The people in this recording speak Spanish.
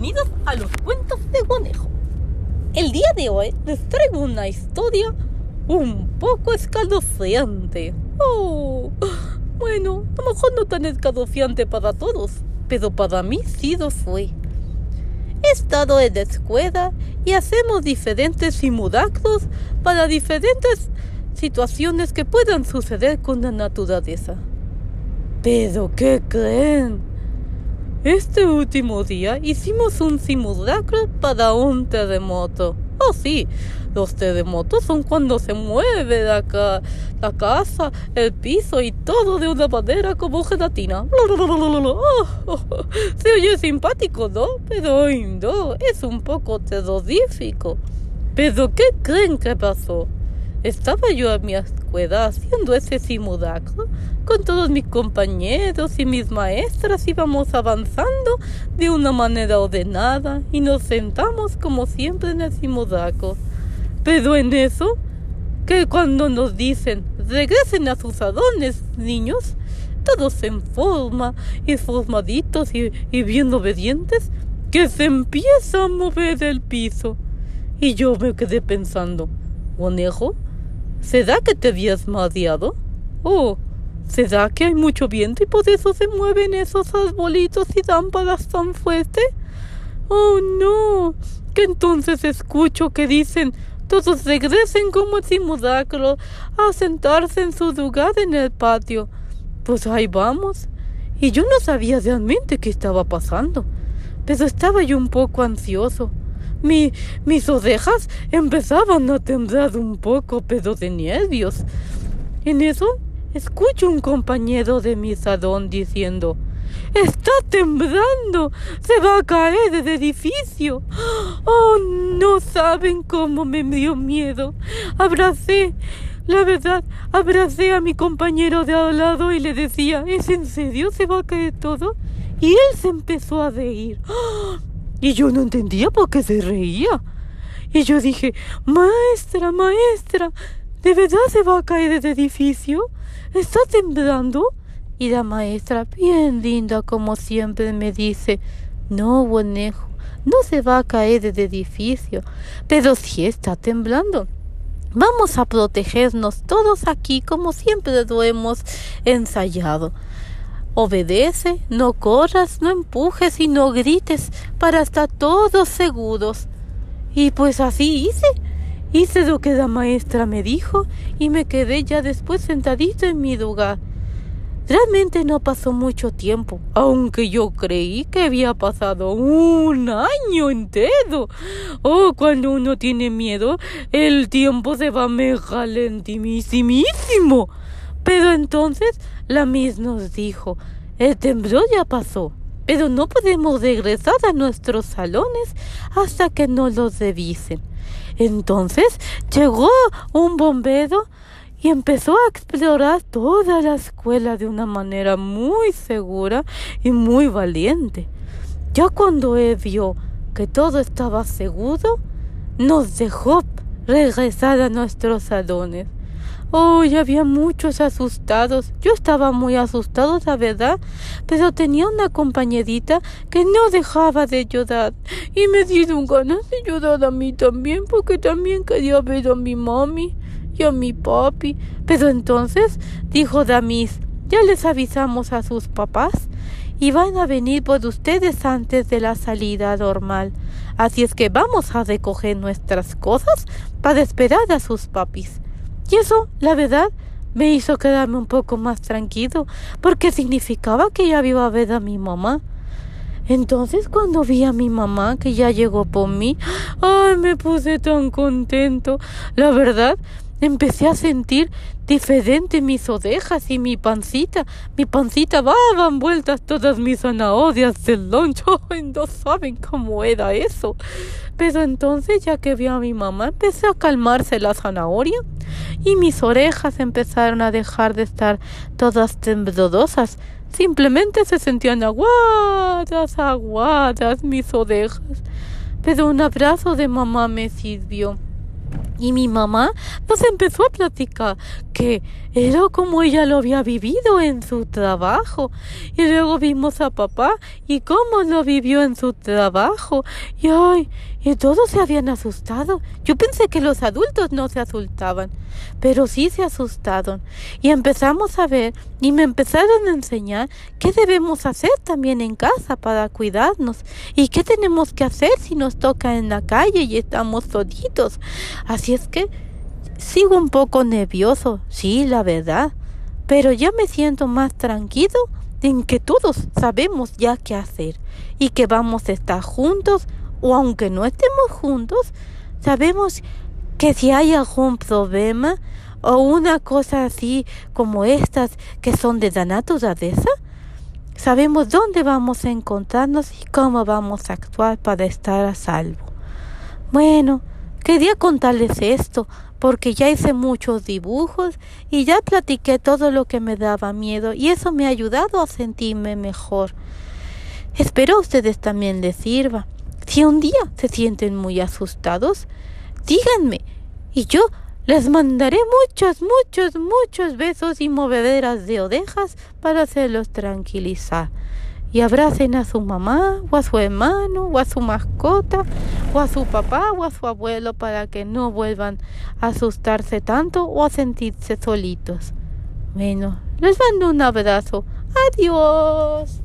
bienvenidos a los cuentos de conejo. El día de hoy les traigo una historia un poco escalofriante. Oh, bueno, a lo mejor no tan escalofriante para todos, pero para mí sí lo fue. He estado en la escuela y hacemos diferentes simulacros para diferentes situaciones que puedan suceder con la naturaleza. Pero, ¿qué creen? Este último día hicimos un simulacro para un terremoto. Oh sí, los terremotos son cuando se mueve la, la casa, el piso y todo de una manera como gelatina. se oye simpático, ¿no? Pero no, es un poco terrorífico. ¿Pero qué creen que pasó? Estaba yo en mi haciendo ese simulacro con todos mis compañeros y mis maestras íbamos avanzando de una manera ordenada y nos sentamos como siempre en el simulacro. Pero en eso, que cuando nos dicen regresen a sus salones, niños, todos en forma y formaditos y, y bien obedientes, que se empieza a mover el piso. Y yo me quedé pensando, ¿conejo? ¿Será que te habías mareado? Oh, ¿será que hay mucho viento y por eso se mueven esos arbolitos y lámparas tan fuerte? Oh, no, que entonces escucho que dicen todos regresen como simulacro a sentarse en su lugar en el patio. Pues ahí vamos. Y yo no sabía realmente qué estaba pasando, pero estaba yo un poco ansioso. Mi, mis orejas empezaban a temblar un poco, pero de nervios. En eso escucho un compañero de mi salón diciendo Está temblando. Se va a caer del edificio. Oh, no saben cómo me dio miedo. Abracé. La verdad, abracé a mi compañero de al lado y le decía, ¿es en serio? ¿Se va a caer todo? Y él se empezó a reír. Y yo no entendía por qué se reía. Y yo dije, maestra, maestra, ¿de verdad se va a caer el edificio? ¿Está temblando? Y la maestra, bien linda como siempre, me dice, no, bonejo, no se va a caer el edificio, pero sí está temblando. Vamos a protegernos todos aquí como siempre lo hemos ensayado. Obedece, no corras, no empujes y no grites para estar todos seguros. Y pues así hice. Hice lo que la maestra me dijo y me quedé ya después sentadito en mi lugar. Realmente no pasó mucho tiempo, aunque yo creí que había pasado un año entero. Oh, cuando uno tiene miedo, el tiempo se va lentimísimo. Pero entonces la Miss nos dijo, el temblor ya pasó, pero no podemos regresar a nuestros salones hasta que nos los revisen. Entonces llegó un bombero y empezó a explorar toda la escuela de una manera muy segura y muy valiente. Ya cuando él vio que todo estaba seguro, nos dejó regresar a nuestros salones. Oh, había muchos asustados. Yo estaba muy asustado, la verdad, pero tenía una compañerita que no dejaba de llorar y me dieron ganas de llorar a mí también porque también quería ver a mi mami y a mi papi. Pero entonces dijo Damis, ya les avisamos a sus papás y van a venir por ustedes antes de la salida normal. Así es que vamos a recoger nuestras cosas para esperar a sus papis. Y eso, la verdad, me hizo quedarme un poco más tranquilo, porque significaba que ya iba a ver a mi mamá. Entonces cuando vi a mi mamá que ya llegó por mí, ay, me puse tan contento. La verdad, empecé a sentir diferente mis orejas y mi pancita. Mi pancita daban vueltas todas mis zanahorias del loncho. no saben cómo era eso. Pero entonces, ya que vi a mi mamá, empecé a calmarse la zanahoria y mis orejas empezaron a dejar de estar todas temblorosas. Simplemente se sentían aguadas, aguadas mis orejas. Pero un abrazo de mamá me sirvió. Y mi mamá nos empezó a platicar era como ella lo había vivido en su trabajo. Y luego vimos a papá y cómo lo vivió en su trabajo. Y ay, y todos se habían asustado. Yo pensé que los adultos no se asustaban, pero sí se asustaron. Y empezamos a ver y me empezaron a enseñar qué debemos hacer también en casa para cuidarnos y qué tenemos que hacer si nos toca en la calle y estamos solitos. Así es que sigo un poco nervioso, sí, la verdad, pero ya me siento más tranquilo en que todos sabemos ya qué hacer y que vamos a estar juntos o aunque no estemos juntos, sabemos que si hay algún problema o una cosa así como estas que son de la naturaleza, sabemos dónde vamos a encontrarnos y cómo vamos a actuar para estar a salvo. Bueno, Quería contarles esto porque ya hice muchos dibujos y ya platiqué todo lo que me daba miedo y eso me ha ayudado a sentirme mejor. Espero a ustedes también les sirva. Si un día se sienten muy asustados, díganme y yo les mandaré muchos, muchos, muchos besos y movederas de orejas para hacerlos tranquilizar y abracen a su mamá o a su hermano o a su mascota o a su papá o a su abuelo para que no vuelvan a asustarse tanto o a sentirse solitos. Bueno, les mando un abrazo. Adiós.